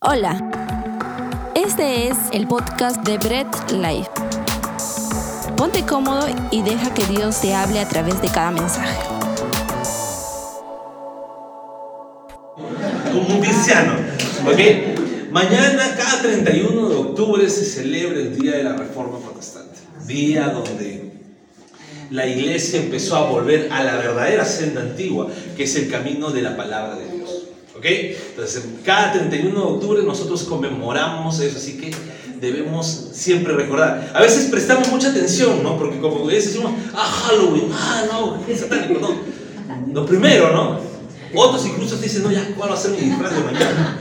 Hola, este es el podcast de Bread Life. Ponte cómodo y deja que Dios te hable a través de cada mensaje. Como un cristiano, ¿ok? Mañana, cada 31 de octubre, se celebra el Día de la Reforma Protestante. Día donde la iglesia empezó a volver a la verdadera senda antigua, que es el camino de la palabra de Dios. ¿Ok? Entonces, cada 31 de octubre nosotros conmemoramos eso, así que debemos siempre recordar. A veces prestamos mucha atención, ¿no? Porque como decimos, ah, Halloween, ah, no, es satánico, no. Lo primero, ¿no? Otros incluso dicen, no, ya, ¿cuál va a ser mi disfraz de mañana?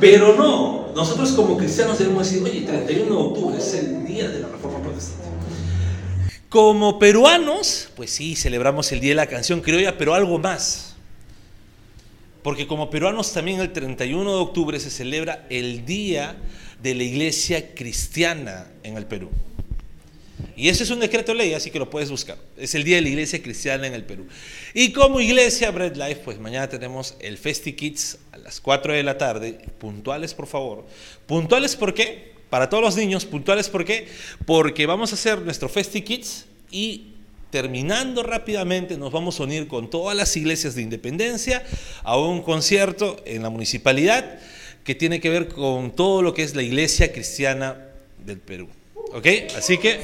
Pero no, nosotros como cristianos debemos decir, oye, 31 de octubre es el día de la Reforma Protestante. Como peruanos, pues sí, celebramos el Día de la Canción Criolla, pero algo más. Porque como peruanos también el 31 de octubre se celebra el Día de la Iglesia Cristiana en el Perú. Y ese es un decreto de ley, así que lo puedes buscar. Es el Día de la Iglesia Cristiana en el Perú. Y como iglesia Bread Life, pues mañana tenemos el Festi Kids a las 4 de la tarde. Puntuales, por favor. ¿Puntuales por qué? Para todos los niños, puntuales por qué? Porque vamos a hacer nuestro Festi Kids y terminando rápidamente nos vamos a unir con todas las iglesias de independencia a un concierto en la municipalidad que tiene que ver con todo lo que es la iglesia cristiana del Perú. ¿Ok? Así que...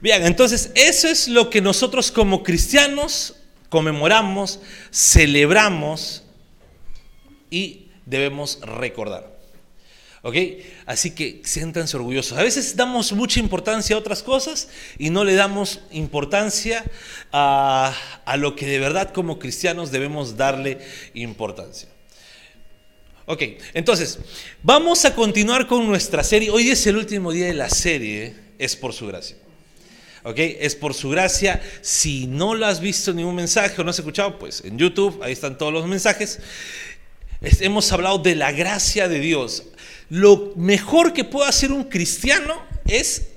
Bien, entonces eso es lo que nosotros como cristianos conmemoramos, celebramos y debemos recordar. ¿Ok? Así que siéntanse orgullosos. A veces damos mucha importancia a otras cosas y no le damos importancia a, a lo que de verdad como cristianos debemos darle importancia. Ok, entonces, vamos a continuar con nuestra serie. Hoy es el último día de la serie, es por su gracia. ¿ok? Es por su gracia. Si no lo has visto ningún mensaje o no has escuchado, pues en YouTube, ahí están todos los mensajes. hemos hablado de la gracia de Dios lo mejor que puede hacer un cristiano es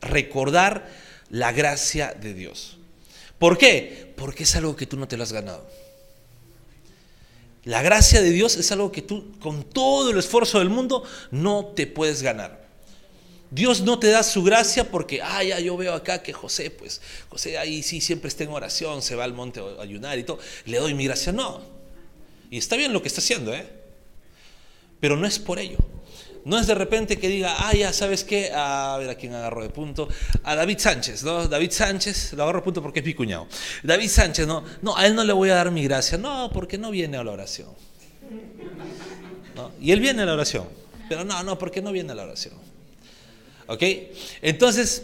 recordar la gracia de Dios. ¿Por qué? Porque es algo que tú no te lo has ganado. La gracia de Dios es algo que tú con todo el esfuerzo del mundo no te puedes ganar. Dios no te da su gracia porque, ah, ya yo veo acá que José, pues, José ahí sí siempre está en oración, se va al monte a ayunar y todo, le doy mi gracia. No. Y está bien lo que está haciendo, ¿eh? Pero no es por ello. No es de repente que diga, ah, ya, ¿sabes qué? A ver a quién agarro de punto. A David Sánchez, ¿no? David Sánchez, lo agarro de punto porque es mi cuñado. David Sánchez, no, no, a él no le voy a dar mi gracia. No, porque no viene a la oración. Y él viene a la oración. Pero no, no, porque no viene a la oración. ¿Ok? Entonces,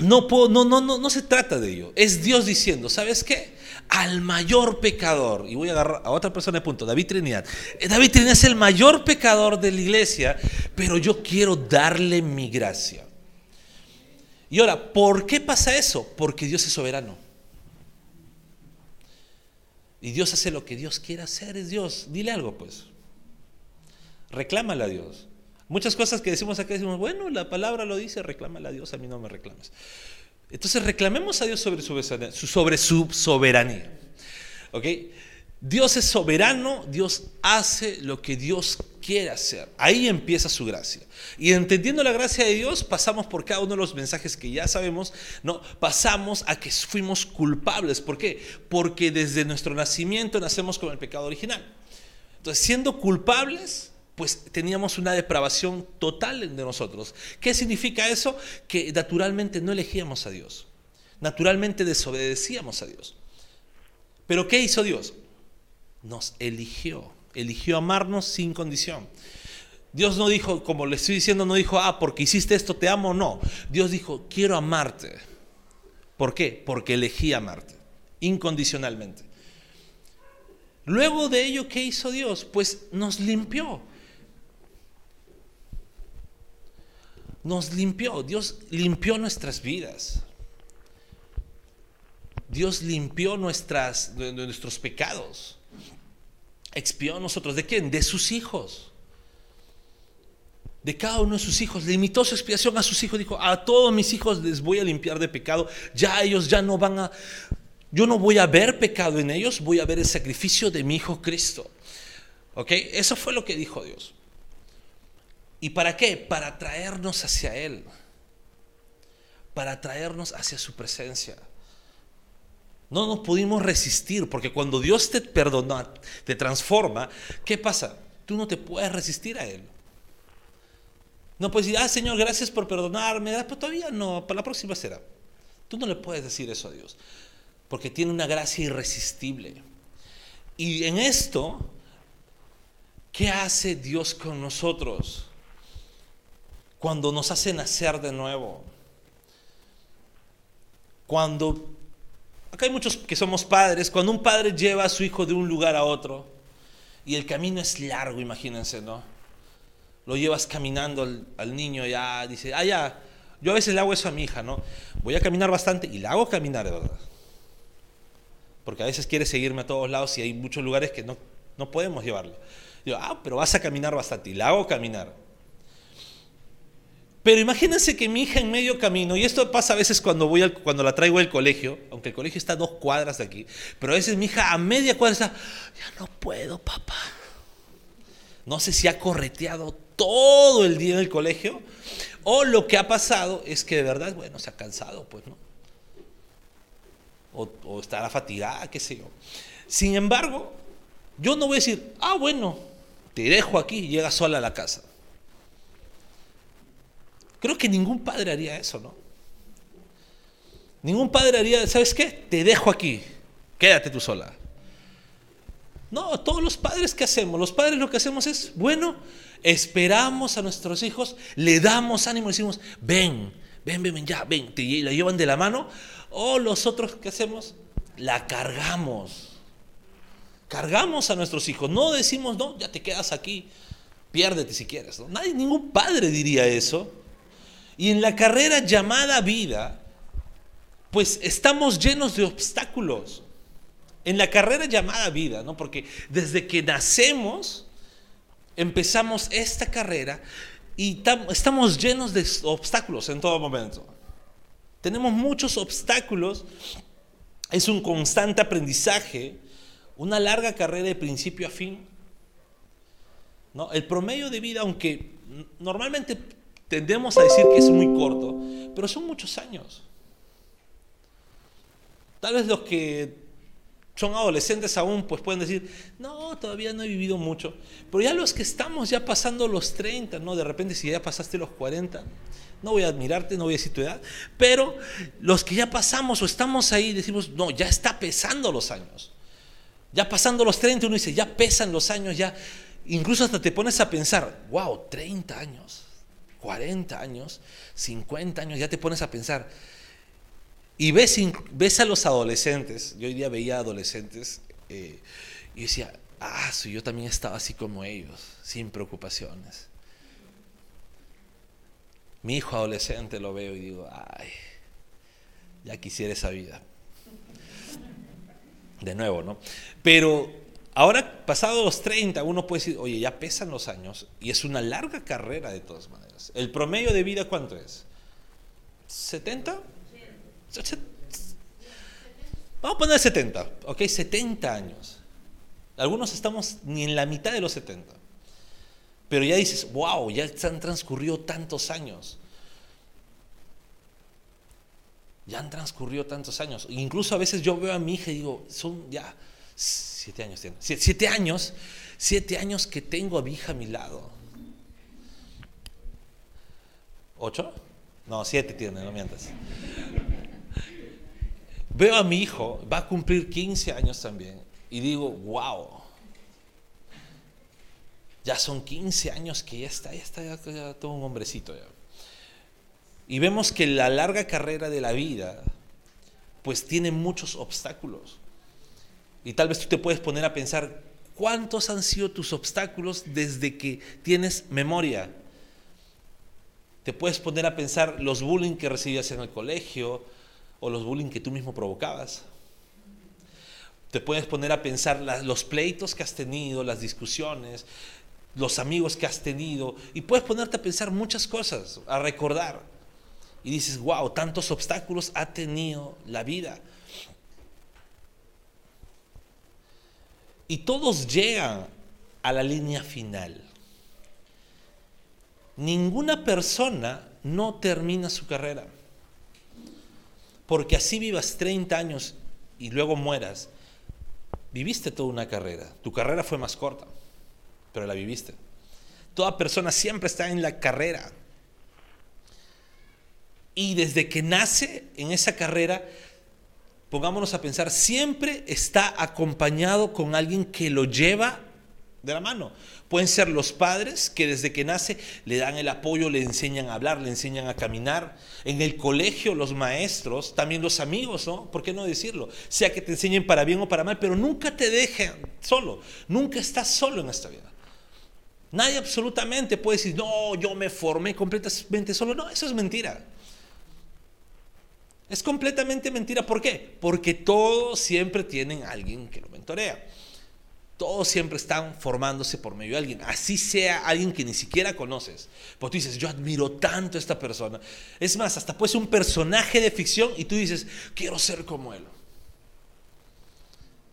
no, puedo, no, no, no, no se trata de ello. Es Dios diciendo, ¿sabes qué? al mayor pecador, y voy a agarrar a otra persona de punto, David Trinidad. Eh, David Trinidad es el mayor pecador de la iglesia, pero yo quiero darle mi gracia. Y ahora, ¿por qué pasa eso? Porque Dios es soberano. Y Dios hace lo que Dios quiere hacer, es Dios. Dile algo, pues. Reclámale a Dios. Muchas cosas que decimos acá decimos, bueno, la palabra lo dice, reclámale a Dios, a mí no me reclames. Entonces reclamemos a Dios sobre su, sobre su soberanía. ¿Ok? Dios es soberano, Dios hace lo que Dios quiere hacer. Ahí empieza su gracia. Y entendiendo la gracia de Dios, pasamos por cada uno de los mensajes que ya sabemos, no, pasamos a que fuimos culpables. ¿Por qué? Porque desde nuestro nacimiento nacemos con el pecado original. Entonces, siendo culpables, pues teníamos una depravación total de nosotros. ¿Qué significa eso? Que naturalmente no elegíamos a Dios. Naturalmente desobedecíamos a Dios. Pero ¿qué hizo Dios? Nos eligió. Eligió amarnos sin condición. Dios no dijo, como le estoy diciendo, no dijo, ah, porque hiciste esto te amo, no. Dios dijo, quiero amarte. ¿Por qué? Porque elegí amarte, incondicionalmente. Luego de ello, ¿qué hizo Dios? Pues nos limpió. Nos limpió, Dios limpió nuestras vidas. Dios limpió nuestros pecados. Expió a nosotros. ¿De quién? De sus hijos. De cada uno de sus hijos. Limitó su expiación a sus hijos. Dijo, a todos mis hijos les voy a limpiar de pecado. Ya ellos ya no van a yo no voy a ver pecado en ellos, voy a ver el sacrificio de mi Hijo Cristo. ¿Ok? Eso fue lo que dijo Dios. ¿Y para qué? Para traernos hacia Él. Para traernos hacia su presencia. No nos pudimos resistir, porque cuando Dios te perdona, te transforma, ¿qué pasa? Tú no te puedes resistir a Él. No puedes decir, ah, Señor, gracias por perdonarme, pero todavía no, para la próxima será. Tú no le puedes decir eso a Dios, porque tiene una gracia irresistible. Y en esto, ¿qué hace Dios con nosotros? Cuando nos hace nacer de nuevo. Cuando Acá hay muchos que somos padres. Cuando un padre lleva a su hijo de un lugar a otro y el camino es largo, imagínense, ¿no? Lo llevas caminando al, niño, ya dice, ah, ya, yo a veces le hago eso a mi hija, ¿no? Voy a caminar bastante y la hago caminar, verdad. Porque a veces quiere seguirme a todos lados y hay muchos lugares que no, no podemos llevarlo. Digo, ah, pero vas a caminar bastante y la hago caminar. Pero imagínense que mi hija en medio camino, y esto pasa a veces cuando, voy cuando la traigo al colegio, aunque el colegio está a dos cuadras de aquí, pero a veces mi hija a media cuadra está, ya no puedo, papá. No sé si ha correteado todo el día en el colegio, o lo que ha pasado es que de verdad, bueno, se ha cansado, pues, ¿no? O, o estará fatigada, qué sé yo. Sin embargo, yo no voy a decir, ah, bueno, te dejo aquí y llega sola a la casa. Creo que ningún padre haría eso, ¿no? Ningún padre haría, ¿sabes qué? Te dejo aquí, quédate tú sola. No, todos los padres que hacemos, los padres lo que hacemos es, bueno, esperamos a nuestros hijos, le damos ánimo, y decimos, ven, ven, ven, ven, ya, ven, te la llevan de la mano, o los otros que hacemos, la cargamos. Cargamos a nuestros hijos, no decimos, no, ya te quedas aquí, piérdete si quieres. ¿no? Nadie, ningún padre diría eso. Y en la carrera llamada vida, pues estamos llenos de obstáculos. En la carrera llamada vida, ¿no? Porque desde que nacemos, empezamos esta carrera y estamos llenos de obstáculos en todo momento. Tenemos muchos obstáculos, es un constante aprendizaje, una larga carrera de principio a fin. ¿no? El promedio de vida, aunque normalmente Tendemos a decir que es muy corto, pero son muchos años. Tal vez los que son adolescentes aún, pues pueden decir, no, todavía no he vivido mucho. Pero ya los que estamos ya pasando los 30, ¿no? De repente si ya pasaste los 40, no voy a admirarte, no voy a decir tu edad, pero los que ya pasamos o estamos ahí, decimos, no, ya está pesando los años. Ya pasando los 30, uno dice, ya pesan los años, ya. Incluso hasta te pones a pensar, wow, 30 años. 40 años, 50 años, ya te pones a pensar. Y ves, ves a los adolescentes, yo hoy día veía adolescentes eh, y decía, ah, yo también estaba así como ellos, sin preocupaciones. Mi hijo adolescente lo veo y digo, ay, ya quisiera esa vida. De nuevo, ¿no? Pero Ahora, pasados los 30, uno puede decir, oye, ya pesan los años y es una larga carrera de todas maneras. ¿El promedio de vida cuánto es? ¿70? Vamos a poner 70, ¿ok? 70 años. Algunos estamos ni en la mitad de los 70. Pero ya dices, wow, ya han transcurrido tantos años. Ya han transcurrido tantos años. Incluso a veces yo veo a mi hija y digo, son ya Siete años tiene. Siete, años. Siete años que tengo a mi hija a mi lado. ¿Ocho? No, siete tiene, no mientas. Veo a mi hijo, va a cumplir 15 años también, y digo, wow. Ya son 15 años que ya está, ya está, ya todo un hombrecito ya. Y vemos que la larga carrera de la vida, pues tiene muchos obstáculos. Y tal vez tú te puedes poner a pensar, ¿cuántos han sido tus obstáculos desde que tienes memoria? Te puedes poner a pensar los bullying que recibías en el colegio o los bullying que tú mismo provocabas. Te puedes poner a pensar los pleitos que has tenido, las discusiones, los amigos que has tenido y puedes ponerte a pensar muchas cosas, a recordar. Y dices, wow, tantos obstáculos ha tenido la vida. Y todos llegan a la línea final. Ninguna persona no termina su carrera. Porque así vivas 30 años y luego mueras, viviste toda una carrera. Tu carrera fue más corta, pero la viviste. Toda persona siempre está en la carrera. Y desde que nace en esa carrera, pongámonos a pensar, siempre está acompañado con alguien que lo lleva de la mano. Pueden ser los padres que desde que nace le dan el apoyo, le enseñan a hablar, le enseñan a caminar. En el colegio los maestros, también los amigos, ¿no? ¿Por qué no decirlo? Sea que te enseñen para bien o para mal, pero nunca te dejen solo. Nunca estás solo en esta vida. Nadie absolutamente puede decir, no, yo me formé completamente solo. No, eso es mentira. Es completamente mentira. ¿Por qué? Porque todos siempre tienen a alguien que lo mentorea. Todos siempre están formándose por medio de alguien. Así sea alguien que ni siquiera conoces. Porque tú dices, yo admiro tanto a esta persona. Es más, hasta puede ser un personaje de ficción y tú dices, quiero ser como él.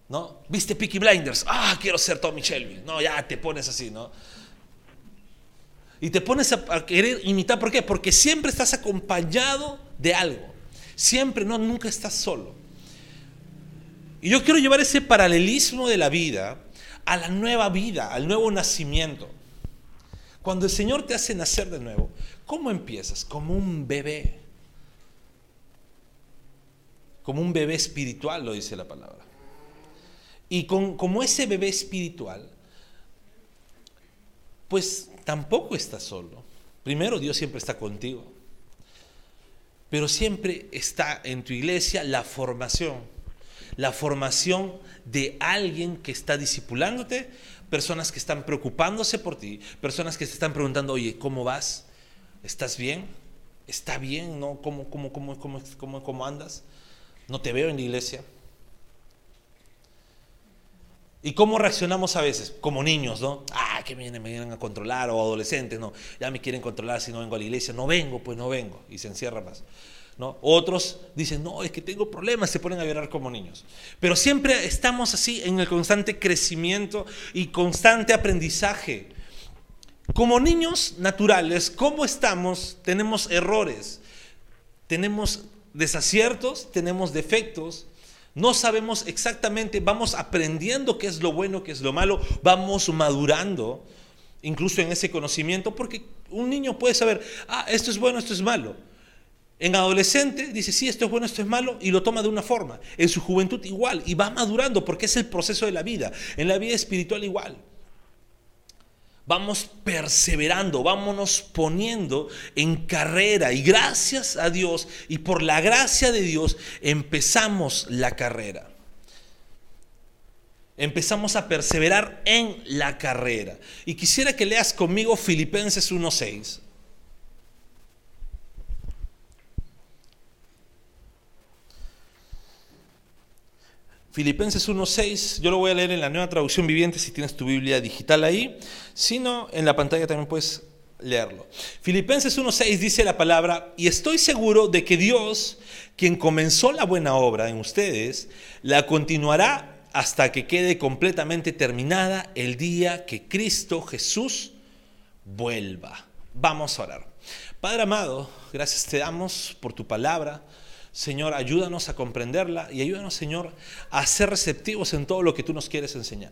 ¿No? ¿Viste Peaky Blinders? Ah, quiero ser Tommy Shelby. No, ya te pones así, ¿no? Y te pones a, querer imitar. ¿Por qué? Porque siempre estás acompañado de algo. Siempre, no, nunca estás solo. Y yo quiero llevar ese paralelismo de la vida a la nueva vida, al nuevo nacimiento. Cuando el Señor te hace nacer de nuevo, ¿cómo empiezas? Como un bebé. Como un bebé espiritual, lo dice la palabra. Y con, como ese bebé espiritual, pues tampoco estás solo. Primero, Dios siempre está contigo. Pero siempre está en tu iglesia la formación la formación de alguien que está discipulándote, personas que están preocupándose por ti, personas que te están preguntando, oye, ¿cómo vas? ¿Estás bien? ¿Está bien? ¿No? ¿Cómo, cómo, cómo, cómo, cómo andas? No te veo en la iglesia. ¿Y cómo reaccionamos a veces? Como niños, ¿no? Ah, que vienen, me vienen a controlar, o adolescentes, no, ya me quieren controlar si no vengo a la iglesia. No vengo, pues no vengo. Y se encierra más. Otros dicen, no, es que tengo problemas, se ponen a llorar como niños. Pero siempre estamos así en el constante crecimiento y constante aprendizaje. Como niños naturales, ¿cómo estamos? Tenemos errores, tenemos desaciertos, tenemos defectos, no sabemos exactamente, vamos aprendiendo qué es lo bueno, qué es lo malo, vamos madurando incluso en ese conocimiento, porque un niño puede saber, ah, esto es bueno, esto es malo. En adolescente dice, sí, esto es bueno, esto es malo, y lo toma de una forma. En su juventud igual, y va madurando porque es el proceso de la vida. En la vida espiritual igual. Vamos perseverando, vámonos poniendo en carrera, y gracias a Dios, y por la gracia de Dios, empezamos la carrera. Empezamos a perseverar en la carrera. Y quisiera que leas conmigo Filipenses 1.6. Filipenses 1.6, yo lo voy a leer en la nueva traducción viviente si tienes tu Biblia digital ahí, sino en la pantalla también puedes leerlo. Filipenses 1.6 dice la palabra, y estoy seguro de que Dios, quien comenzó la buena obra en ustedes, la continuará hasta que quede completamente terminada el día que Cristo Jesús vuelva. Vamos a orar. Padre amado, gracias te damos por tu palabra. Señor, ayúdanos a comprenderla y ayúdanos, Señor, a ser receptivos en todo lo que tú nos quieres enseñar.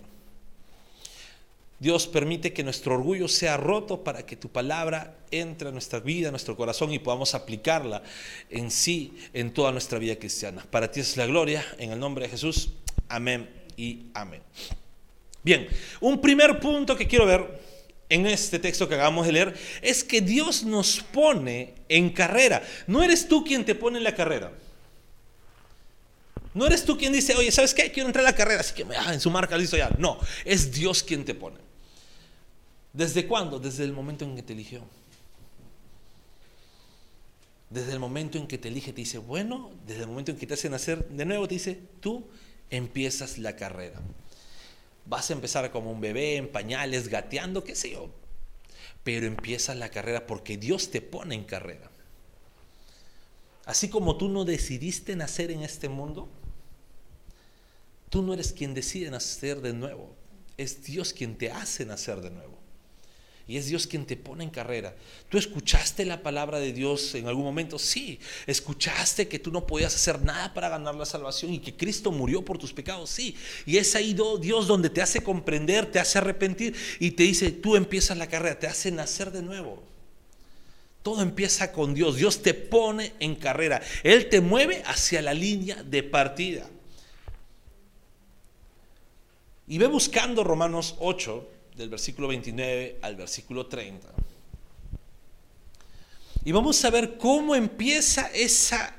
Dios permite que nuestro orgullo sea roto para que tu palabra entre a nuestra vida, a nuestro corazón y podamos aplicarla en sí, en toda nuestra vida cristiana. Para ti es la gloria, en el nombre de Jesús. Amén y amén. Bien, un primer punto que quiero ver en este texto que acabamos de leer es que Dios nos pone en carrera. No eres tú quien te pone en la carrera. No eres tú quien dice, oye, ¿sabes qué? Quiero entrar a la carrera, así que ah, en su marca listo ya. No, es Dios quien te pone. ¿Desde cuándo? Desde el momento en que te eligió. Desde el momento en que te elige, te dice, bueno, desde el momento en que te hace nacer de nuevo, te dice, tú empiezas la carrera. Vas a empezar como un bebé, en pañales, gateando, qué sé yo. Pero empiezas la carrera porque Dios te pone en carrera. Así como tú no decidiste nacer en este mundo, Tú no eres quien decide nacer de nuevo, es Dios quien te hace nacer de nuevo. Y es Dios quien te pone en carrera. ¿Tú escuchaste la palabra de Dios en algún momento? Sí. ¿Escuchaste que tú no podías hacer nada para ganar la salvación y que Cristo murió por tus pecados? Sí. Y es ahí Dios donde te hace comprender, te hace arrepentir y te dice, tú empiezas la carrera, te hace nacer de nuevo. Todo empieza con Dios. Dios te pone en carrera. Él te mueve hacia la línea de partida. Y ve buscando Romanos 8, del versículo 29 al versículo 30. Y vamos a ver cómo empieza esa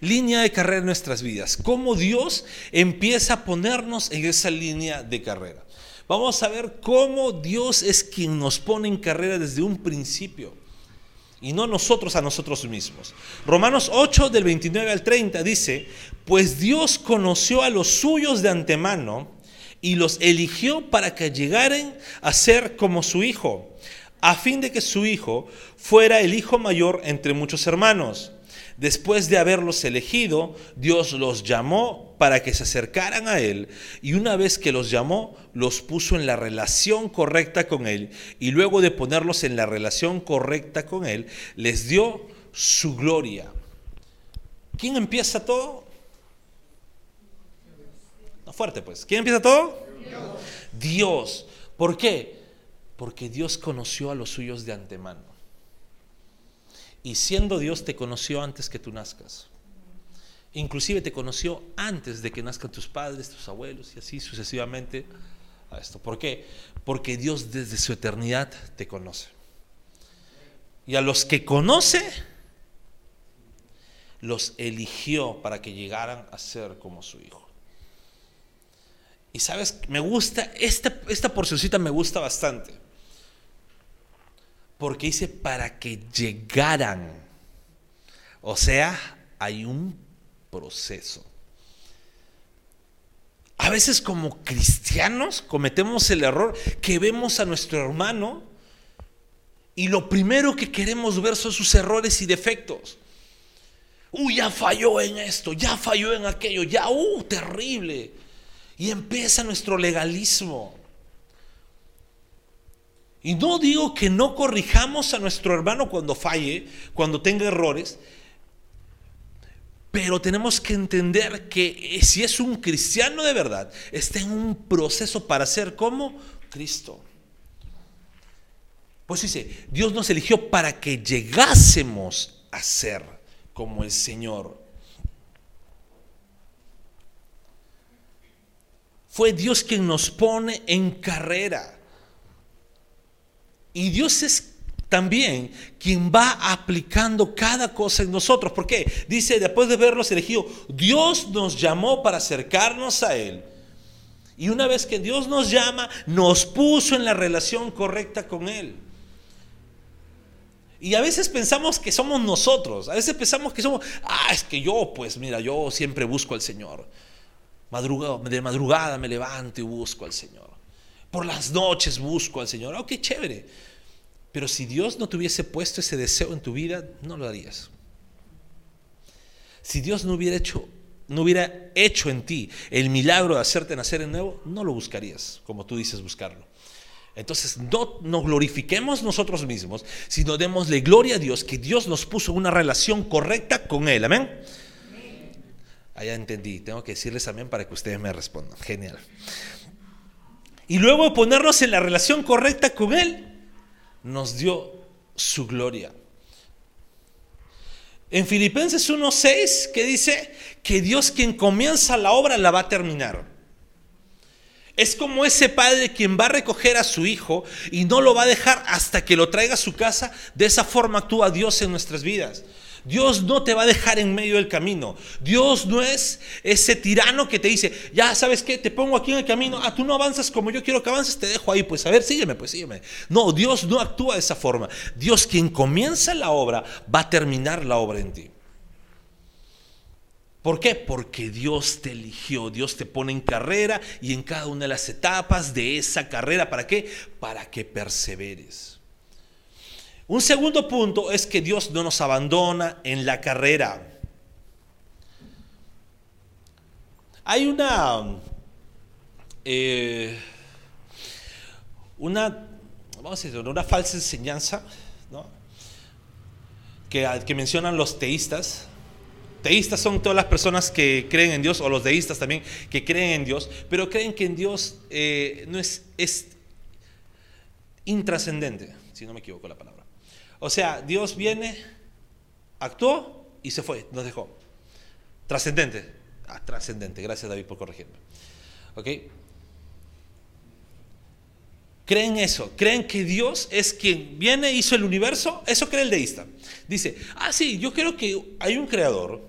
línea de carrera en nuestras vidas, cómo Dios empieza a ponernos en esa línea de carrera. Vamos a ver cómo Dios es quien nos pone en carrera desde un principio y no nosotros a nosotros mismos. Romanos 8 del 29 al 30 dice, pues Dios conoció a los suyos de antemano y los eligió para que llegaren a ser como su hijo, a fin de que su hijo fuera el hijo mayor entre muchos hermanos. Después de haberlos elegido, Dios los llamó para que se acercaran a Él y una vez que los llamó, los puso en la relación correcta con Él y luego de ponerlos en la relación correcta con Él, les dio su gloria. ¿Quién empieza todo? Fuerte pues. ¿Quién empieza todo? Dios. ¿Por qué? Porque Dios conoció a los suyos de antemano. Y siendo Dios te conoció antes que tú nazcas. Inclusive te conoció antes de que nazcan tus padres, tus abuelos y así sucesivamente a esto. ¿Por qué? Porque Dios desde su eternidad te conoce. Y a los que conoce, los eligió para que llegaran a ser como su hijo. Y sabes, me gusta, esta, esta porcioncita me gusta bastante. Porque dice para que llegaran. O sea, hay un proceso. A veces como cristianos cometemos el error que vemos a nuestro hermano y lo primero que queremos ver son sus errores y defectos. Uy, ya falló en esto, ya falló en aquello, ya, uh, terrible. Y empieza nuestro legalismo. Y no digo que no corrijamos a nuestro hermano cuando falle, cuando tenga errores, pero tenemos que entender que si es un cristiano de verdad, está en un proceso para ser como Cristo. Pues dice, Dios nos eligió para que llegásemos a ser como el Señor. Fue Dios quien nos pone en carrera. Y Dios es también quien va aplicando cada cosa en nosotros. ¿Por qué? Dice, después de verlos elegidos, Dios nos llamó para acercarnos a Él. Y una vez que Dios nos llama, nos puso en la relación correcta con Él. Y a veces pensamos que somos nosotros, a veces pensamos que somos, ah, es que yo, pues mira, yo siempre busco al Señor de madrugada me levanto y busco al Señor. Por las noches busco al Señor. Oh, qué chévere. Pero si Dios no te hubiese puesto ese deseo en tu vida, no lo harías. Si Dios no hubiera hecho, no hubiera hecho en ti el milagro de hacerte nacer de nuevo, no lo buscarías, como tú dices buscarlo. Entonces, no nos glorifiquemos nosotros mismos, sino démosle gloria a Dios, que Dios nos puso una relación correcta con Él. Amén. Ah, entendí. Tengo que decirles también para que ustedes me respondan. Genial. Y luego ponernos en la relación correcta con Él, nos dio su gloria. En Filipenses 1.6, que dice que Dios quien comienza la obra la va a terminar. Es como ese padre quien va a recoger a su hijo y no lo va a dejar hasta que lo traiga a su casa. De esa forma actúa Dios en nuestras vidas. Dios no te va a dejar en medio del camino. Dios no es ese tirano que te dice, ya sabes qué, te pongo aquí en el camino, ah, tú no avanzas como yo quiero que avances, te dejo ahí, pues a ver, sígueme, pues sígueme. No, Dios no actúa de esa forma. Dios quien comienza la obra va a terminar la obra en ti. ¿Por qué? Porque Dios te eligió, Dios te pone en carrera y en cada una de las etapas de esa carrera. ¿Para qué? Para que perseveres. Un segundo punto es que Dios no nos abandona en la carrera. Hay una, eh, una, vamos a decir, una falsa enseñanza, ¿no? que, mencionan los teístas. Teístas son todas las personas que creen en Dios, o los deístas también, que creen en Dios, pero creen que en Dios eh, no es intrascendente, si no me equivoco la palabra. O sea, Dios viene, actuó y se fue, nos dejó. Trascendente. Ah, trascendente. Gracias David por corregirme. ¿Ok? Creen eso, creen que Dios es quien viene, hizo el universo, eso cree el deísta. Dice, ah, sí, yo creo que hay un creador,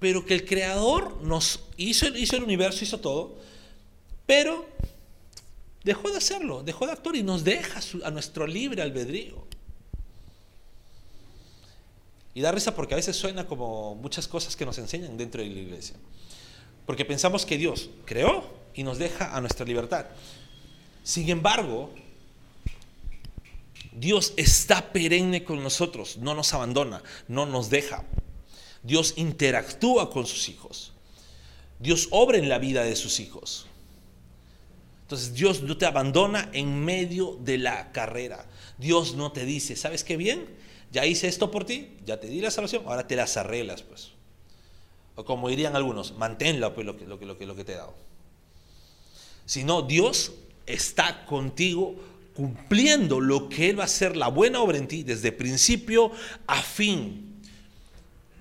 pero que el creador nos hizo, hizo el universo, hizo todo, pero dejó de hacerlo, dejó de actuar y nos deja a nuestro libre albedrío. Y da risa porque a veces suena como muchas cosas que nos enseñan dentro de la iglesia. Porque pensamos que Dios creó y nos deja a nuestra libertad. Sin embargo, Dios está perenne con nosotros, no nos abandona, no nos deja. Dios interactúa con sus hijos. Dios obra en la vida de sus hijos. Entonces Dios no te abandona en medio de la carrera. Dios no te dice, ¿sabes qué bien? Ya hice esto por ti, ya te di la salvación, ahora te las arreglas, pues. O como dirían algunos, manténla pues, lo, que, lo, que, te he dado. Sino Dios está contigo cumpliendo lo que Él va a hacer, la buena obra en ti, desde principio a fin.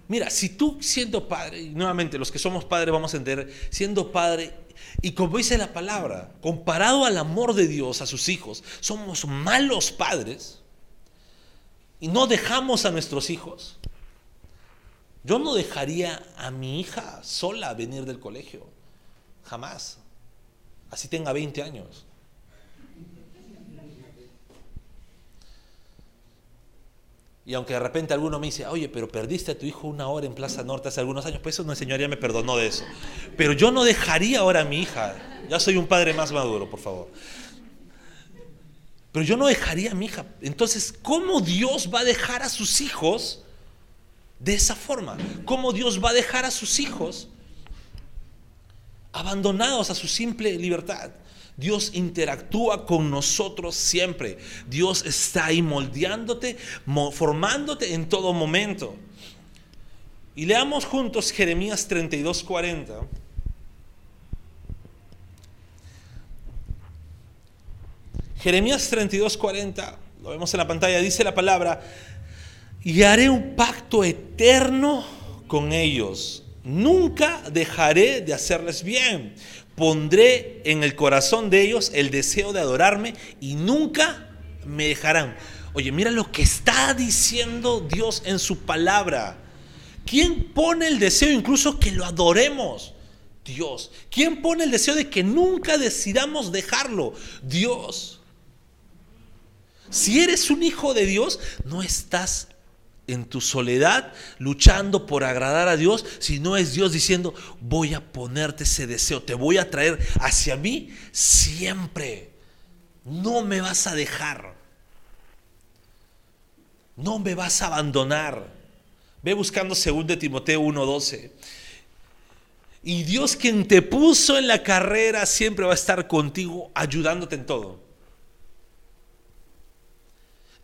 Mira, si tú siendo padre, y nuevamente los que somos padres vamos a entender, siendo padre, y como dice la palabra, comparado al amor de Dios a sus hijos, somos malos padres, y no dejamos a nuestros hijos, yo no dejaría a mi hija sola venir del colegio. Jamás. Así tenga 20 años. Y aunque de repente alguno me dice, oye, pero perdiste a tu hijo una hora en Plaza Norte hace algunos años, pues eso no, señoría me perdonó de eso. Pero yo no dejaría ahora a mi hija. Ya soy un padre más maduro, por favor. Pero yo no dejaría a mi hija. Entonces, ¿cómo Dios va a dejar a sus hijos de esa forma? ¿Cómo Dios va a dejar a sus hijos abandonados a su simple libertad? Dios interactúa con nosotros siempre. Dios está ahí moldeándote, formándote en todo momento. Y leamos juntos Jeremías 32, 40. Jeremías 32, 40, lo vemos en la pantalla, dice la palabra, y haré un pacto eterno con ellos. Nunca dejaré de hacerles bien. Pondré en el corazón de ellos el deseo de adorarme y nunca me dejarán. Oye, mira lo que está diciendo Dios en su palabra. ¿Quién pone el deseo incluso que lo adoremos? Dios. ¿Quién pone el deseo de que nunca decidamos dejarlo? Dios. Si eres un hijo de Dios, no estás en tu soledad luchando por agradar a Dios, sino es Dios diciendo, voy a ponerte ese deseo, te voy a traer hacia mí siempre. No me vas a dejar. No me vas a abandonar. Ve buscando 2 Timoteo 1:12. Y Dios quien te puso en la carrera siempre va a estar contigo ayudándote en todo.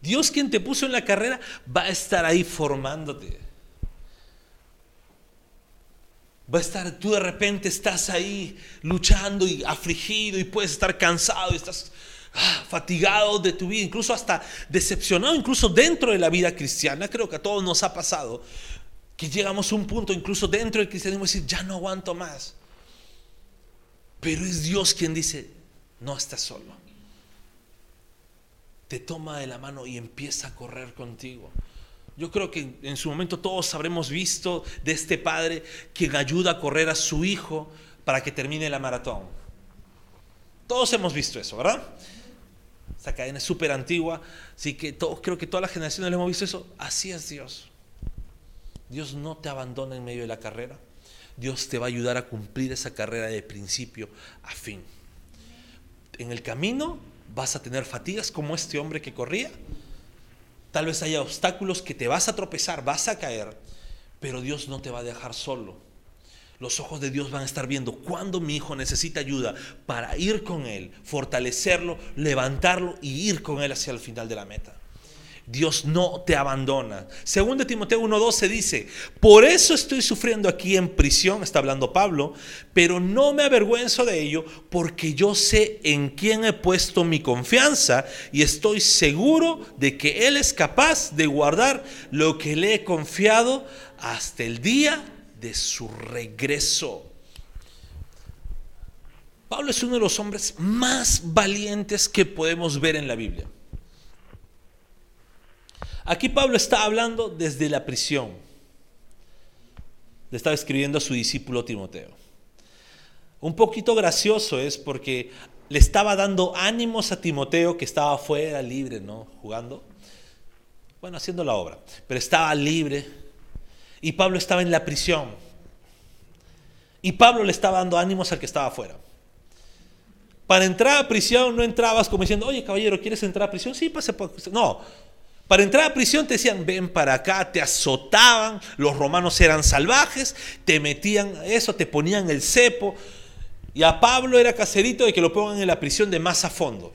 Dios quien te puso en la carrera va a estar ahí formándote. Va a estar, tú de repente estás ahí luchando y afligido y puedes estar cansado y estás ah, fatigado de tu vida, incluso hasta decepcionado, incluso dentro de la vida cristiana. Creo que a todos nos ha pasado que llegamos a un punto, incluso dentro del cristianismo, decir, ya no aguanto más. Pero es Dios quien dice, no estás solo te toma de la mano y empieza a correr contigo. Yo creo que en su momento todos habremos visto de este padre quien ayuda a correr a su hijo para que termine la maratón. Todos hemos visto eso, ¿verdad? Esta cadena es súper antigua, así que todos, creo que todas las generaciones hemos visto eso. Así es Dios. Dios no te abandona en medio de la carrera. Dios te va a ayudar a cumplir esa carrera de principio a fin. En el camino vas a tener fatigas como este hombre que corría. Tal vez haya obstáculos que te vas a tropezar, vas a caer, pero Dios no te va a dejar solo. Los ojos de Dios van a estar viendo cuando mi hijo necesita ayuda para ir con él, fortalecerlo, levantarlo y ir con él hacia el final de la meta. Dios no te abandona. Según de Timoteo 1:12 dice, por eso estoy sufriendo aquí en prisión, está hablando Pablo, pero no me avergüenzo de ello porque yo sé en quién he puesto mi confianza y estoy seguro de que Él es capaz de guardar lo que le he confiado hasta el día de su regreso. Pablo es uno de los hombres más valientes que podemos ver en la Biblia. Aquí Pablo está hablando desde la prisión. Le estaba escribiendo a su discípulo Timoteo. Un poquito gracioso es porque le estaba dando ánimos a Timoteo que estaba afuera, libre, ¿no? Jugando. Bueno, haciendo la obra. Pero estaba libre. Y Pablo estaba en la prisión. Y Pablo le estaba dando ánimos al que estaba afuera. Para entrar a prisión no entrabas como diciendo, oye caballero, ¿quieres entrar a prisión? Sí, pase por... No, para entrar a prisión te decían, ven para acá, te azotaban, los romanos eran salvajes, te metían eso, te ponían el cepo. Y a Pablo era caserito de que lo pongan en la prisión de más a fondo.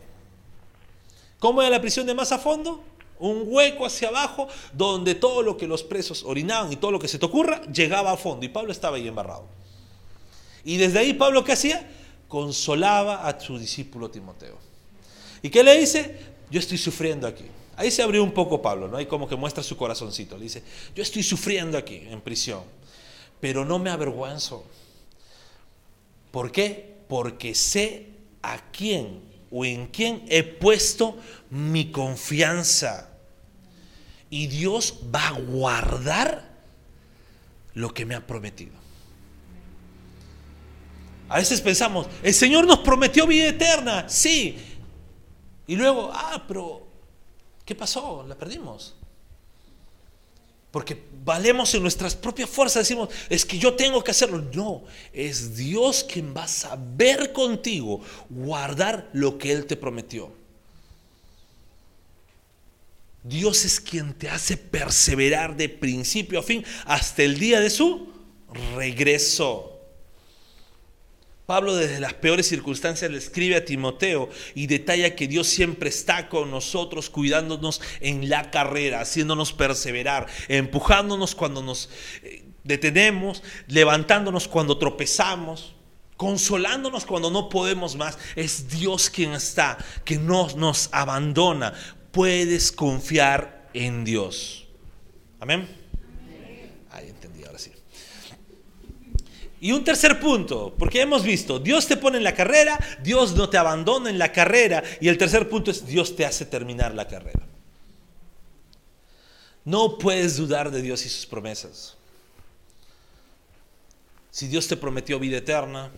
¿Cómo era la prisión de más a fondo? Un hueco hacia abajo donde todo lo que los presos orinaban y todo lo que se te ocurra llegaba a fondo. Y Pablo estaba ahí embarrado. Y desde ahí Pablo ¿qué hacía? Consolaba a su discípulo Timoteo. ¿Y qué le dice? Yo estoy sufriendo aquí. Ahí se abrió un poco Pablo, ¿no? Ahí como que muestra su corazoncito. Le dice, yo estoy sufriendo aquí en prisión, pero no me avergüenzo. ¿Por qué? Porque sé a quién o en quién he puesto mi confianza. Y Dios va a guardar lo que me ha prometido. A veces pensamos, el Señor nos prometió vida eterna, sí. Y luego, ah, pero ¿Qué pasó? La perdimos. Porque valemos en nuestras propias fuerzas, decimos, es que yo tengo que hacerlo. No, es Dios quien va a saber contigo guardar lo que Él te prometió. Dios es quien te hace perseverar de principio a fin hasta el día de su regreso. Pablo desde las peores circunstancias le escribe a Timoteo y detalla que Dios siempre está con nosotros, cuidándonos en la carrera, haciéndonos perseverar, empujándonos cuando nos eh, detenemos, levantándonos cuando tropezamos, consolándonos cuando no podemos más. Es Dios quien está, que no nos abandona. Puedes confiar en Dios. Amén. Y un tercer punto, porque hemos visto, Dios te pone en la carrera, Dios no te abandona en la carrera, y el tercer punto es, Dios te hace terminar la carrera. No puedes dudar de Dios y sus promesas. Si Dios te prometió vida eterna,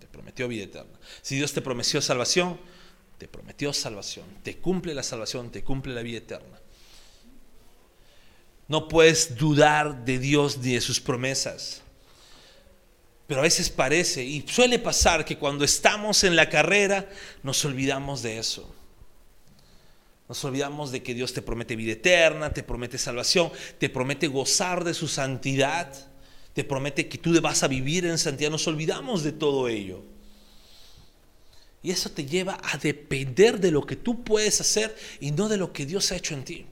te prometió vida eterna. Si Dios te prometió salvación, te prometió salvación. Te cumple la salvación, te cumple la vida eterna. No puedes dudar de Dios ni de sus promesas. Pero a veces parece, y suele pasar, que cuando estamos en la carrera nos olvidamos de eso. Nos olvidamos de que Dios te promete vida eterna, te promete salvación, te promete gozar de su santidad, te promete que tú vas a vivir en santidad. Nos olvidamos de todo ello. Y eso te lleva a depender de lo que tú puedes hacer y no de lo que Dios ha hecho en ti.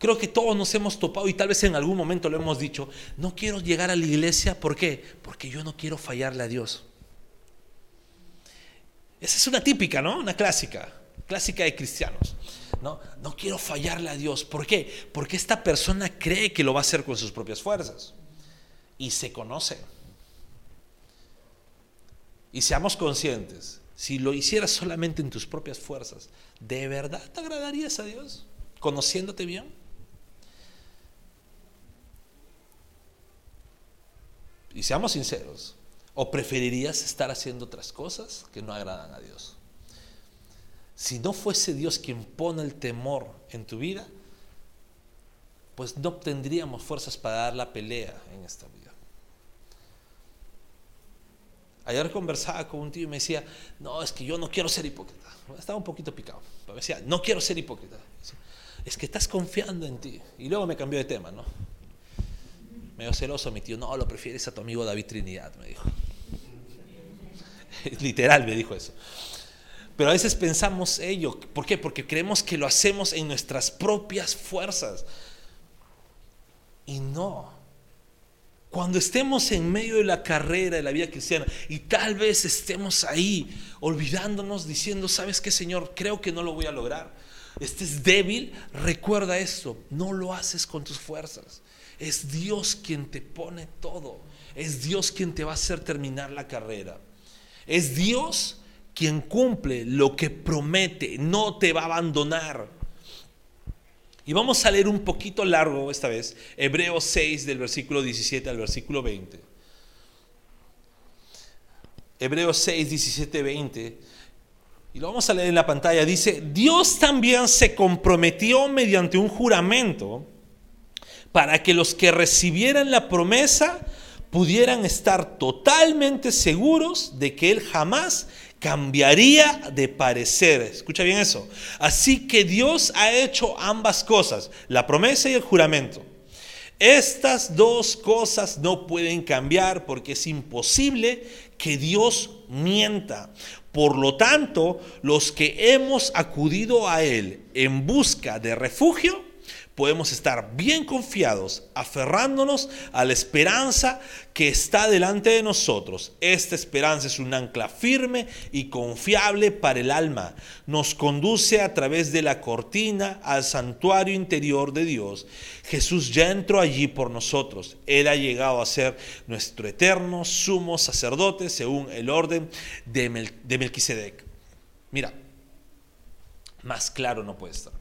Creo que todos nos hemos topado y tal vez en algún momento lo hemos dicho, no quiero llegar a la iglesia, ¿por qué? Porque yo no quiero fallarle a Dios. Esa es una típica, ¿no? Una clásica, clásica de cristianos. No, no quiero fallarle a Dios. ¿Por qué? Porque esta persona cree que lo va a hacer con sus propias fuerzas y se conoce. Y seamos conscientes, si lo hicieras solamente en tus propias fuerzas, ¿de verdad te agradarías a Dios? ¿Conociéndote bien? Y seamos sinceros, ¿o preferirías estar haciendo otras cosas que no agradan a Dios? Si no fuese Dios quien pone el temor en tu vida, pues no obtendríamos fuerzas para dar la pelea en esta vida. Ayer conversaba con un tío y me decía, no, es que yo no quiero ser hipócrita. Estaba un poquito picado, pero me decía, no quiero ser hipócrita. Es que estás confiando en ti. Y luego me cambió de tema, ¿no? Medio celoso mi tío, no, lo prefieres a tu amigo David Trinidad, me dijo. Literal me dijo eso. Pero a veces pensamos ello. ¿Por qué? Porque creemos que lo hacemos en nuestras propias fuerzas. Y no. Cuando estemos en medio de la carrera de la vida cristiana y tal vez estemos ahí olvidándonos diciendo, ¿sabes qué, Señor? Creo que no lo voy a lograr. Estés débil, recuerda esto, no lo haces con tus fuerzas. Es Dios quien te pone todo. Es Dios quien te va a hacer terminar la carrera. Es Dios quien cumple lo que promete, no te va a abandonar. Y vamos a leer un poquito largo esta vez, Hebreos 6 del versículo 17 al versículo 20. Hebreos 6, 17, 20. Y lo vamos a leer en la pantalla. Dice, Dios también se comprometió mediante un juramento para que los que recibieran la promesa pudieran estar totalmente seguros de que Él jamás cambiaría de parecer. Escucha bien eso. Así que Dios ha hecho ambas cosas, la promesa y el juramento. Estas dos cosas no pueden cambiar porque es imposible que Dios mienta. Por lo tanto, los que hemos acudido a Él en busca de refugio, podemos estar bien confiados, aferrándonos a la esperanza que está delante de nosotros. Esta esperanza es un ancla firme y confiable para el alma. Nos conduce a través de la cortina al santuario interior de Dios. Jesús ya entró allí por nosotros. Él ha llegado a ser nuestro eterno sumo sacerdote según el orden de, Melquisedec. Mira, más claro no puede estar.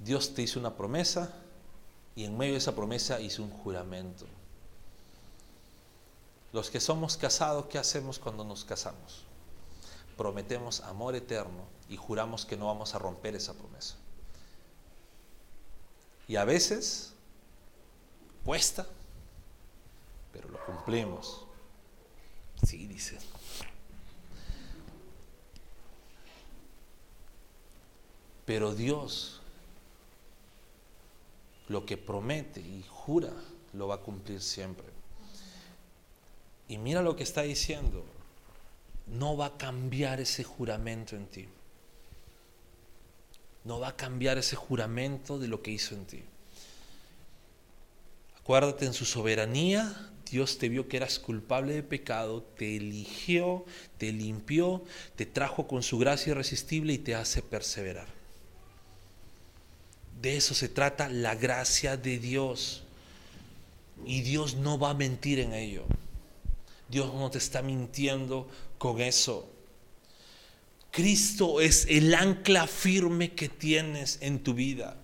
Dios te hizo una promesa y en medio de esa promesa hizo un juramento. Los que somos casados, ¿qué hacemos cuando nos casamos? Prometemos amor eterno y juramos que no vamos a romper esa promesa. Y a veces cuesta, pero lo cumplimos. Sí, dice. Pero Dios lo que promete y jura lo va a cumplir siempre. Y mira lo que está diciendo. No va a cambiar ese juramento en ti. No va a cambiar ese juramento de lo que hizo en ti. Acuérdate en su soberanía, Dios te vio que eras culpable de pecado, te eligió, te limpió, te trajo con su gracia irresistible y te hace perseverar. De eso se trata la gracia de Dios. Y Dios no va a mentir en ello. Dios no te está mintiendo con eso. Cristo es el ancla firme que tienes en tu vida.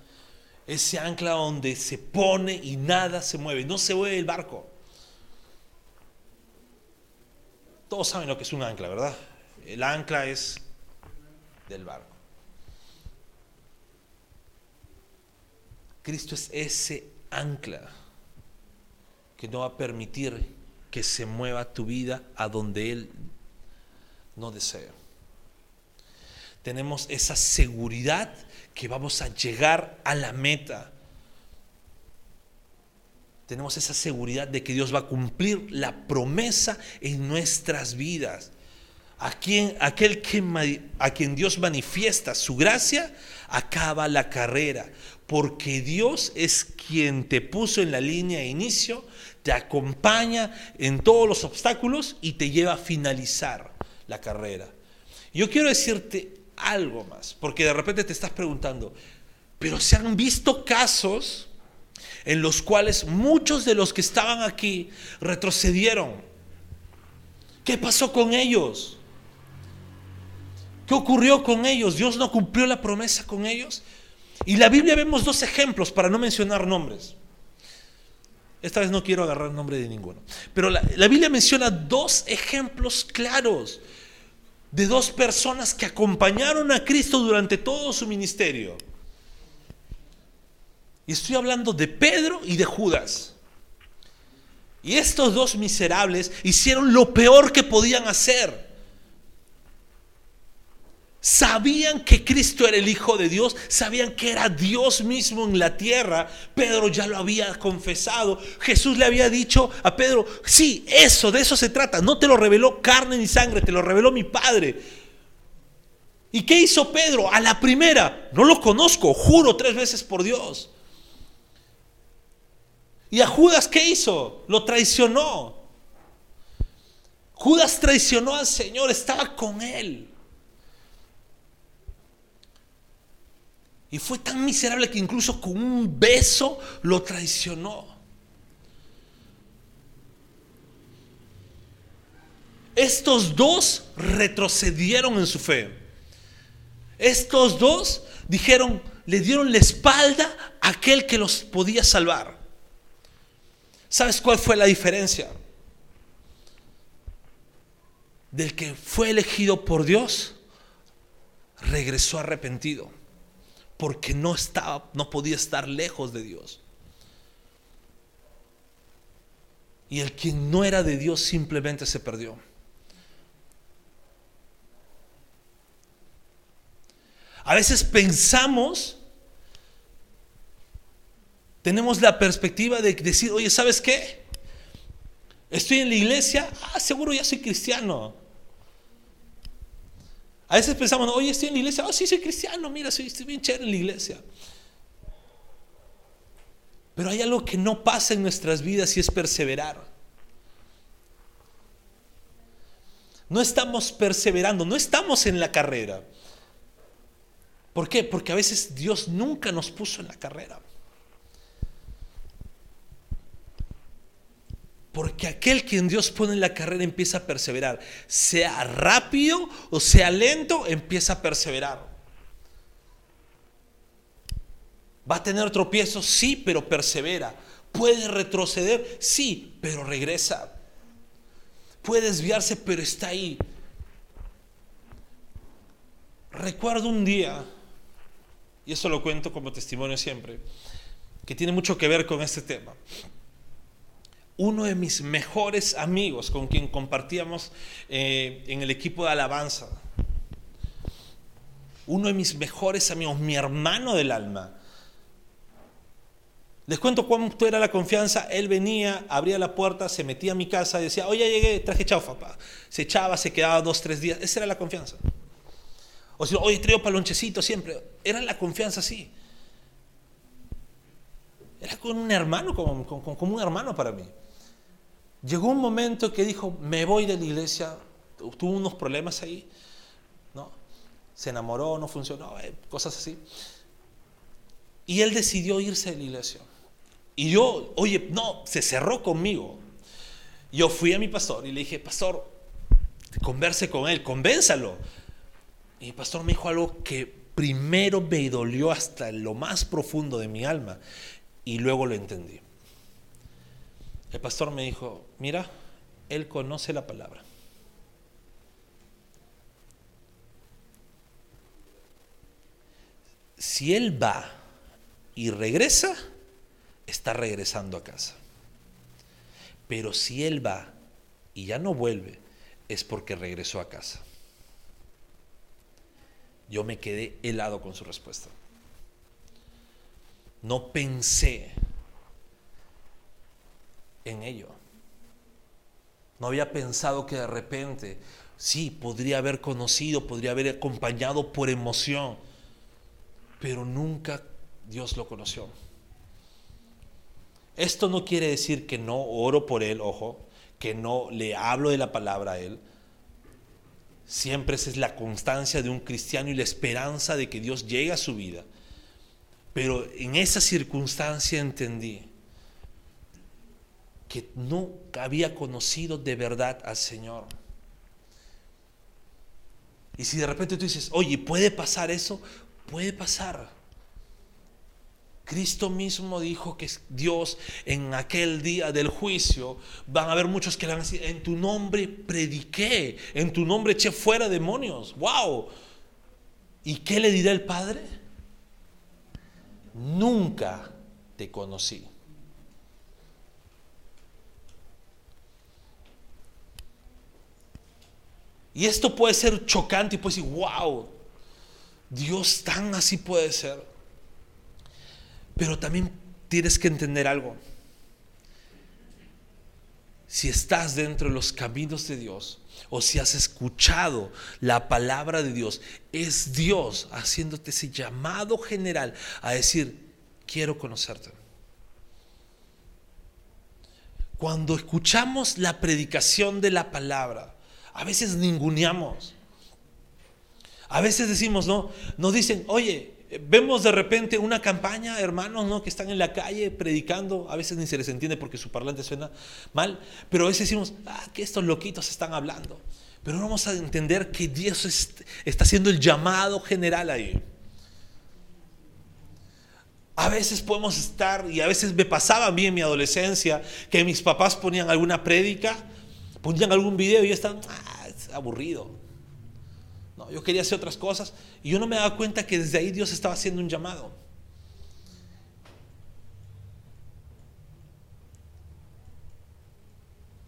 Ese ancla donde se pone y nada se mueve. No se mueve el barco. Todos saben lo que es un ancla, ¿verdad? El ancla es del barco. Cristo es ese ancla que no va a permitir que se mueva tu vida a donde Él no desea. Tenemos esa seguridad que vamos a llegar a la meta. Tenemos esa seguridad de que Dios va a cumplir la promesa en nuestras vidas. A quien, aquel que, a quien Dios manifiesta su gracia, acaba la carrera porque Dios es quien te puso en la línea de inicio, te acompaña en todos los obstáculos y te lleva a finalizar la carrera. Yo quiero decirte algo más, porque de repente te estás preguntando, pero se han visto casos en los cuales muchos de los que estaban aquí retrocedieron. ¿Qué pasó con ellos? ¿Qué ocurrió con ellos? ¿Dios no cumplió la promesa con ellos? Y la Biblia vemos dos ejemplos para no mencionar nombres. Esta vez no quiero agarrar nombre de ninguno. Pero la, Biblia menciona dos ejemplos claros de dos personas que acompañaron a Cristo durante todo su ministerio. Y estoy hablando de Pedro y de Judas. Y estos dos miserables hicieron lo peor que podían hacer. Sabían que Cristo era el Hijo de Dios, sabían que era Dios mismo en la tierra. Pedro ya lo había confesado. Jesús le había dicho a Pedro, sí, eso, de eso se trata. No te lo reveló carne ni sangre, te lo reveló mi Padre. ¿Y qué hizo Pedro? A la primera, no lo conozco, juro tres veces por Dios. ¿Y a Judas qué hizo? Lo traicionó. Judas traicionó al Señor, estaba con él. Y fue tan miserable que incluso con un beso lo traicionó. Estos dos retrocedieron en su fe. Estos dos dijeron, le dieron la espalda a aquel que los podía salvar. ¿Sabes cuál fue la diferencia? Del que fue elegido por Dios, regresó arrepentido porque no estaba, no podía estar lejos de Dios. Y el quien no era de Dios simplemente se perdió. A veces pensamos, tenemos la perspectiva de decir, oye, ¿sabes qué? Estoy en la iglesia, ah, seguro ya soy cristiano. A veces pensamos, oye, estoy en la iglesia, oh, sí, soy cristiano, mira, soy, estoy bien chévere en la iglesia. Pero hay algo que no pasa en nuestras vidas y es perseverar. No estamos perseverando, no estamos en la carrera. ¿Por qué? Porque a veces Dios nunca nos puso en la carrera. Porque aquel quien Dios pone en la carrera empieza a perseverar. Sea rápido o sea lento, empieza a perseverar. ¿Va a tener tropiezos? Sí, pero persevera. ¿Puede retroceder? Sí, pero regresa. Puede desviarse, pero está ahí. Recuerdo un día, y eso lo cuento como testimonio siempre, que tiene mucho que ver con este tema uno de mis mejores amigos con quien compartíamos eh, en el equipo de alabanza. Uno de mis mejores amigos, mi hermano del alma. Les cuento cuánto era la confianza. Él venía, abría la puerta, se metía a mi casa y decía, oye, llegué, traje chaufa, papá. Se echaba, se quedaba dos, tres días. Esa era la confianza. O si, oye, traigo palonchecito siempre. Era la confianza así. Era como un hermano, como un hermano para mí. Llegó un momento que dijo, me voy de la iglesia, tuvo unos problemas ahí, ¿no? Se enamoró, no funcionó, eh, cosas así. Y él decidió irse de la iglesia. Y yo, oye, no, se cerró conmigo. Yo fui a mi pastor y le dije, pastor, converse con él, convénzalo. Y el pastor me dijo algo que primero me dolió hasta lo más profundo de mi alma y luego lo entendí. El pastor me dijo, mira, él conoce la palabra. Si él va y regresa, está regresando a casa. Pero si él va y ya no vuelve, es porque regresó a casa. Yo me quedé helado con su respuesta. No pensé en ello. No había pensado que de repente, sí, podría haber conocido, podría haber acompañado por emoción, pero nunca Dios lo conoció. Esto no quiere decir que no oro por él, ojo, que no le hablo de la palabra a él. Siempre esa es la constancia de un cristiano y la esperanza de que Dios llegue a su vida. Pero en esa circunstancia entendí que no había conocido de verdad al Señor. Y si de repente tú dices, oye, ¿puede pasar eso? Puede pasar. Cristo mismo dijo que Dios en aquel día del juicio van a haber muchos que le van a decir, en tu nombre prediqué, en tu nombre eché fuera demonios. ¡Wow! ¿Y qué le dirá el Padre? Nunca te conocí. Y esto puede ser chocante y puede decir, wow, Dios tan así puede ser. Pero también tienes que entender algo. Si estás dentro de los caminos de Dios o si has escuchado la palabra de Dios, es Dios haciéndote ese llamado general a decir, quiero conocerte. Cuando escuchamos la predicación de la palabra, a veces ninguneamos. A veces decimos, no, nos dicen, oye, vemos de repente una campaña, hermanos, ¿no? que están en la calle predicando, a veces ni se les entiende porque su parlante suena mal, pero a veces decimos, ah, que estos loquitos están hablando. Pero no vamos a entender que Dios está haciendo el llamado general ahí. A veces podemos estar, y a veces me pasaba a mí en mi adolescencia, que mis papás ponían alguna prédica, ponían algún video y yo estaba, ah, aburrido. No, yo quería hacer otras cosas y yo no me daba cuenta que desde ahí Dios estaba haciendo un llamado.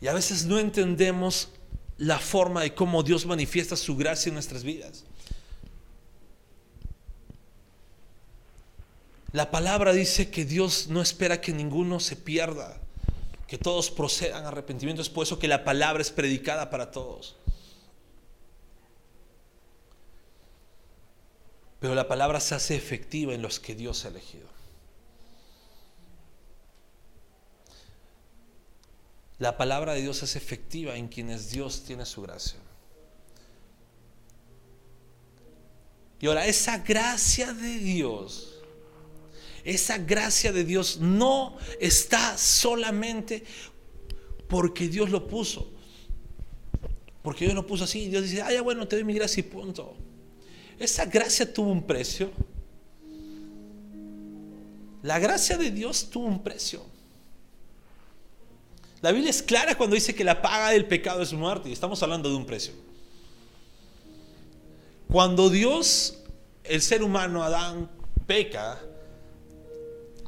Y a veces no entendemos la forma de cómo Dios manifiesta su gracia en nuestras vidas. La palabra dice que Dios no espera que ninguno se pierda, que todos procedan a arrepentimiento. Es por eso que la palabra es predicada para todos. Pero la palabra se hace efectiva en los que Dios ha elegido. La palabra de Dios es efectiva en quienes Dios tiene su gracia. Y ahora, esa gracia de Dios, esa gracia de Dios no está solamente porque Dios lo puso. Porque Dios lo puso así. Dios dice, ah, ya bueno, te doy mi gracia y punto. Esa gracia tuvo un precio. La gracia de Dios tuvo un precio. La Biblia es clara cuando dice que la paga del pecado es muerte y estamos hablando de un precio. Cuando Dios, el ser humano, Adán, peca,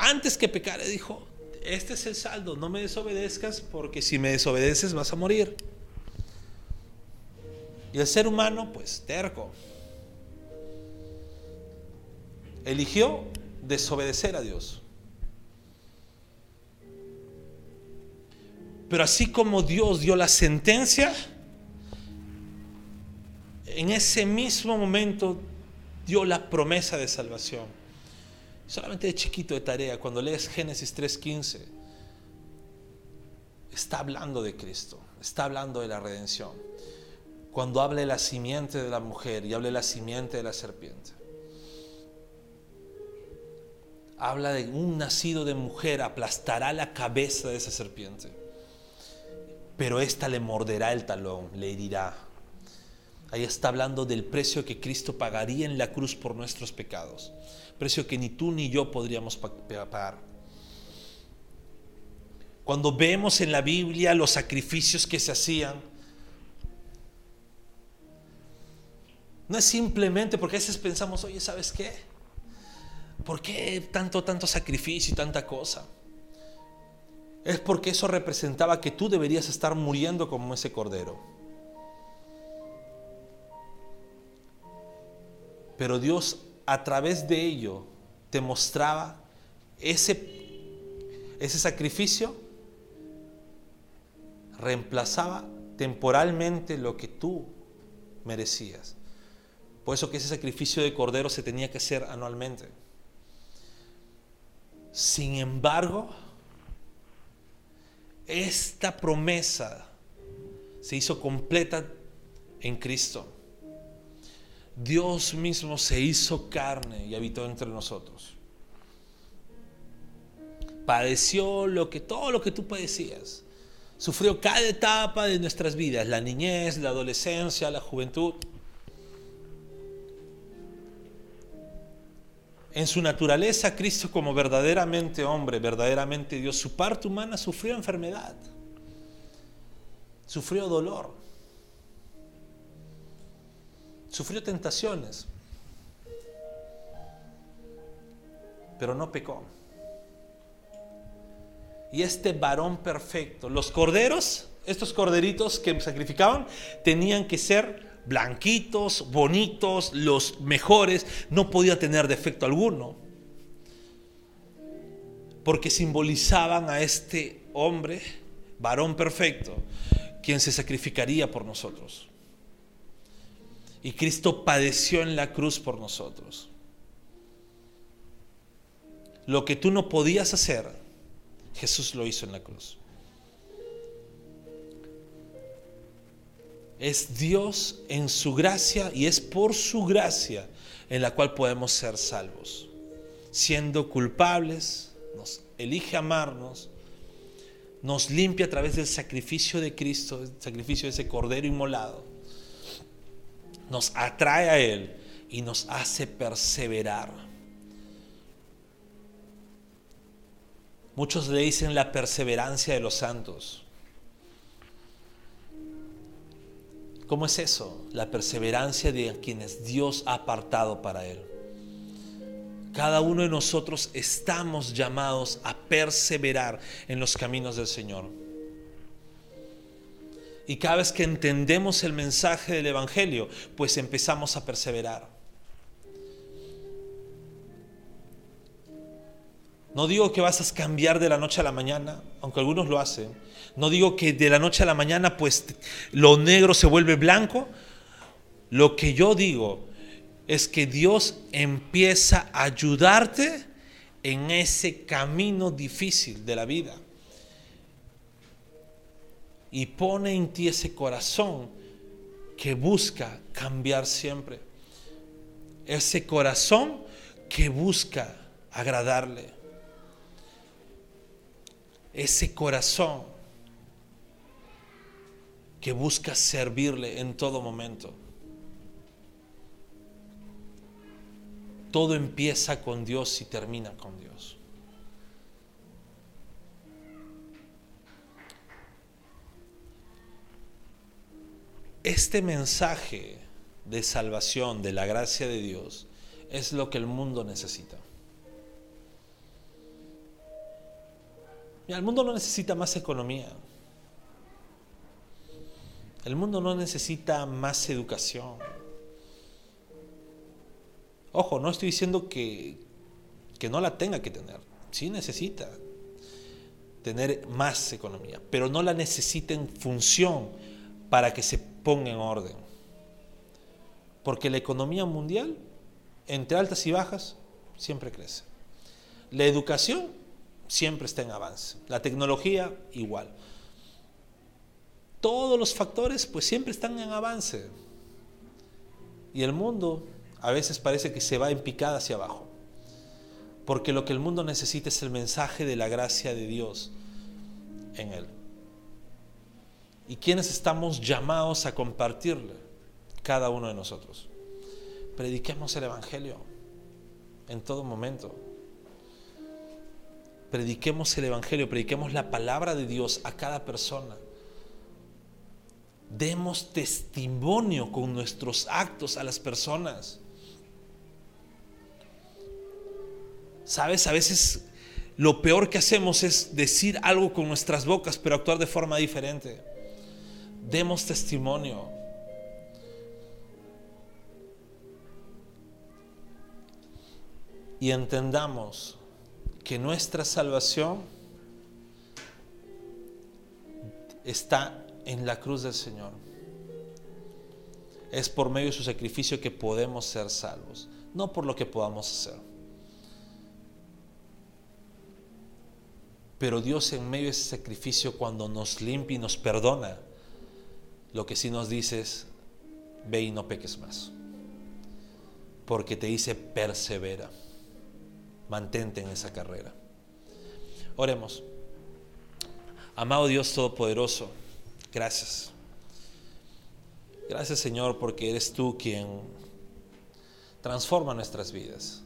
antes que pecar, dijo, este es el saldo, no me desobedezcas porque si me desobedeces vas a morir. Y el ser humano, pues terco, eligió desobedecer a Dios. Pero así como Dios dio la sentencia, en ese mismo momento dio la promesa de salvación. Solamente de chiquito de tarea, cuando lees Génesis 3:15, está hablando de Cristo, está hablando de la redención. Cuando hable de la simiente de la mujer y hable de la simiente de la serpiente habla de un nacido de mujer, aplastará la cabeza de esa serpiente. Pero ésta le morderá el talón, le herirá. Ahí está hablando del precio que Cristo pagaría en la cruz por nuestros pecados. Precio que ni tú ni yo podríamos pagar. Cuando vemos en la Biblia los sacrificios que se hacían, no es simplemente porque a veces pensamos, oye, ¿sabes qué? ¿Por qué tanto, tanto sacrificio y tanta cosa? Es porque eso representaba que tú deberías estar muriendo como ese cordero. Pero Dios a través de ello te mostraba ese, ese sacrificio reemplazaba temporalmente lo que tú merecías. Por eso que ese sacrificio de cordero se tenía que hacer anualmente. Sin embargo, esta promesa se hizo completa en Cristo. Dios mismo se hizo carne y habitó entre nosotros. Padeció lo que todo lo que tú padecías. Sufrió cada etapa de nuestras vidas, la niñez, la adolescencia, la juventud. En su naturaleza, Cristo como verdaderamente hombre, verdaderamente Dios, su parte humana sufrió enfermedad, sufrió dolor, sufrió tentaciones, pero no pecó. Y este varón perfecto, los corderos, estos corderitos que sacrificaban, tenían que ser blanquitos, bonitos, los mejores, no podía tener defecto alguno. Porque simbolizaban a este hombre, varón perfecto, quien se sacrificaría por nosotros. Y Cristo padeció en la cruz por nosotros. Lo que tú no podías hacer, Jesús lo hizo en la cruz. Es Dios en su gracia y es por su gracia en la cual podemos ser salvos. Siendo culpables, nos elige amarnos, nos limpia a través del sacrificio de Cristo, el sacrificio de ese cordero inmolado. Nos atrae a Él y nos hace perseverar. Muchos le dicen la perseverancia de los santos. ¿Cómo es eso? La perseverancia de quienes Dios ha apartado para Él. Cada uno de nosotros estamos llamados a perseverar en los caminos del Señor. Y cada vez que entendemos el mensaje del Evangelio, pues empezamos a perseverar. No digo que vas a cambiar de la noche a la mañana, aunque algunos lo hacen. No digo que de la noche a la mañana pues lo negro se vuelve blanco. Lo que yo digo es que Dios empieza a ayudarte en ese camino difícil de la vida. Y pone en ti ese corazón que busca cambiar siempre. Ese corazón que busca agradarle ese corazón que busca servirle en todo momento. Todo empieza con Dios y termina con Dios. Este mensaje de salvación, de la gracia de Dios, es lo que el mundo necesita. el mundo no necesita más economía. El mundo no necesita más educación. Ojo, no estoy diciendo que, que no la tenga que tener. Sí necesita tener más economía, pero no la necesita en función para que se ponga en orden. Porque la economía mundial, entre altas y bajas, siempre crece. La educación siempre está en avance. La tecnología igual. Todos los factores pues siempre están en avance. Y el mundo a veces parece que se va en picada hacia abajo. Porque lo que el mundo necesita es el mensaje de la gracia de Dios en él. ¿Y quienes estamos llamados a compartirle? Cada uno de nosotros. Prediquemos el Evangelio en todo momento prediquemos el Evangelio, prediquemos la palabra de Dios a cada persona. Demos testimonio con nuestros actos a las personas. Sabes, a veces lo peor que hacemos es decir algo con nuestras bocas, pero actuar de forma diferente. Demos testimonio. Y entendamos que nuestra salvación está en la cruz del Señor. Es por medio de su sacrificio que podemos ser salvos, no por lo que podamos hacer. Pero Dios en medio de ese sacrificio, cuando nos limpia y nos perdona, lo que sí nos dice es, ve y no peques más. Porque te dice, persevera mantente en esa carrera. Oremos. Amado Dios Todopoderoso, gracias. Gracias Señor porque eres tú quien transforma nuestras vidas.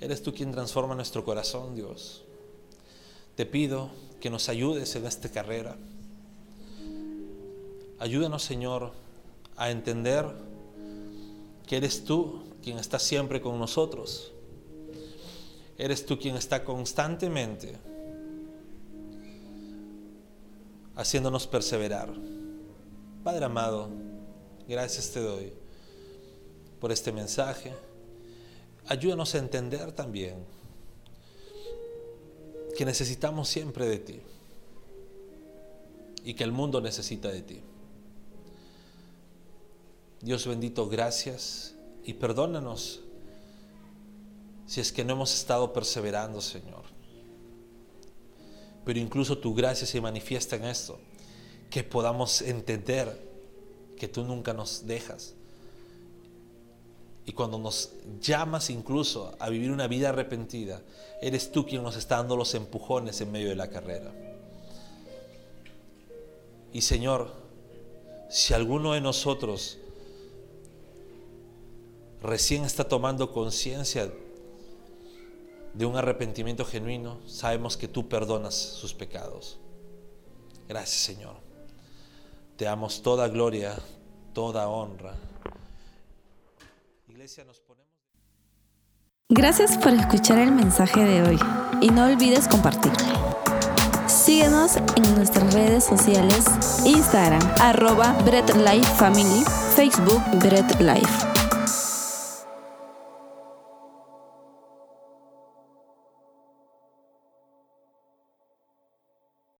Eres tú quien transforma nuestro corazón, Dios. Te pido que nos ayudes en esta carrera. Ayúdanos, Señor, a entender que eres tú quien está siempre con nosotros Eres tú quien está constantemente haciéndonos perseverar. Padre amado, Gracias te doy por este mensaje. Ayúdanos a entender también que necesitamos siempre de ti y que el mundo necesita de ti. Dios bendito, gracias y perdónanos si es que no hemos estado perseverando, Señor. Pero incluso tu gracia se manifiesta en esto, que podamos entender que tú nunca nos dejas. Y cuando nos llamas incluso a vivir una vida arrepentida, eres tú quien nos está dando los empujones en medio de la carrera. Y Señor, si alguno de nosotros recién está tomando conciencia de un arrepentimiento genuino, sabemos que tú perdonas sus pecados. Gracias Señor. Te damos toda gloria, toda honra. Iglesia, nos ponemos... Gracias por escuchar el mensaje de hoy y no olvides compartirlo. Síguenos en nuestras redes sociales, Instagram, arroba Bread Life Family, Facebook Bread Life.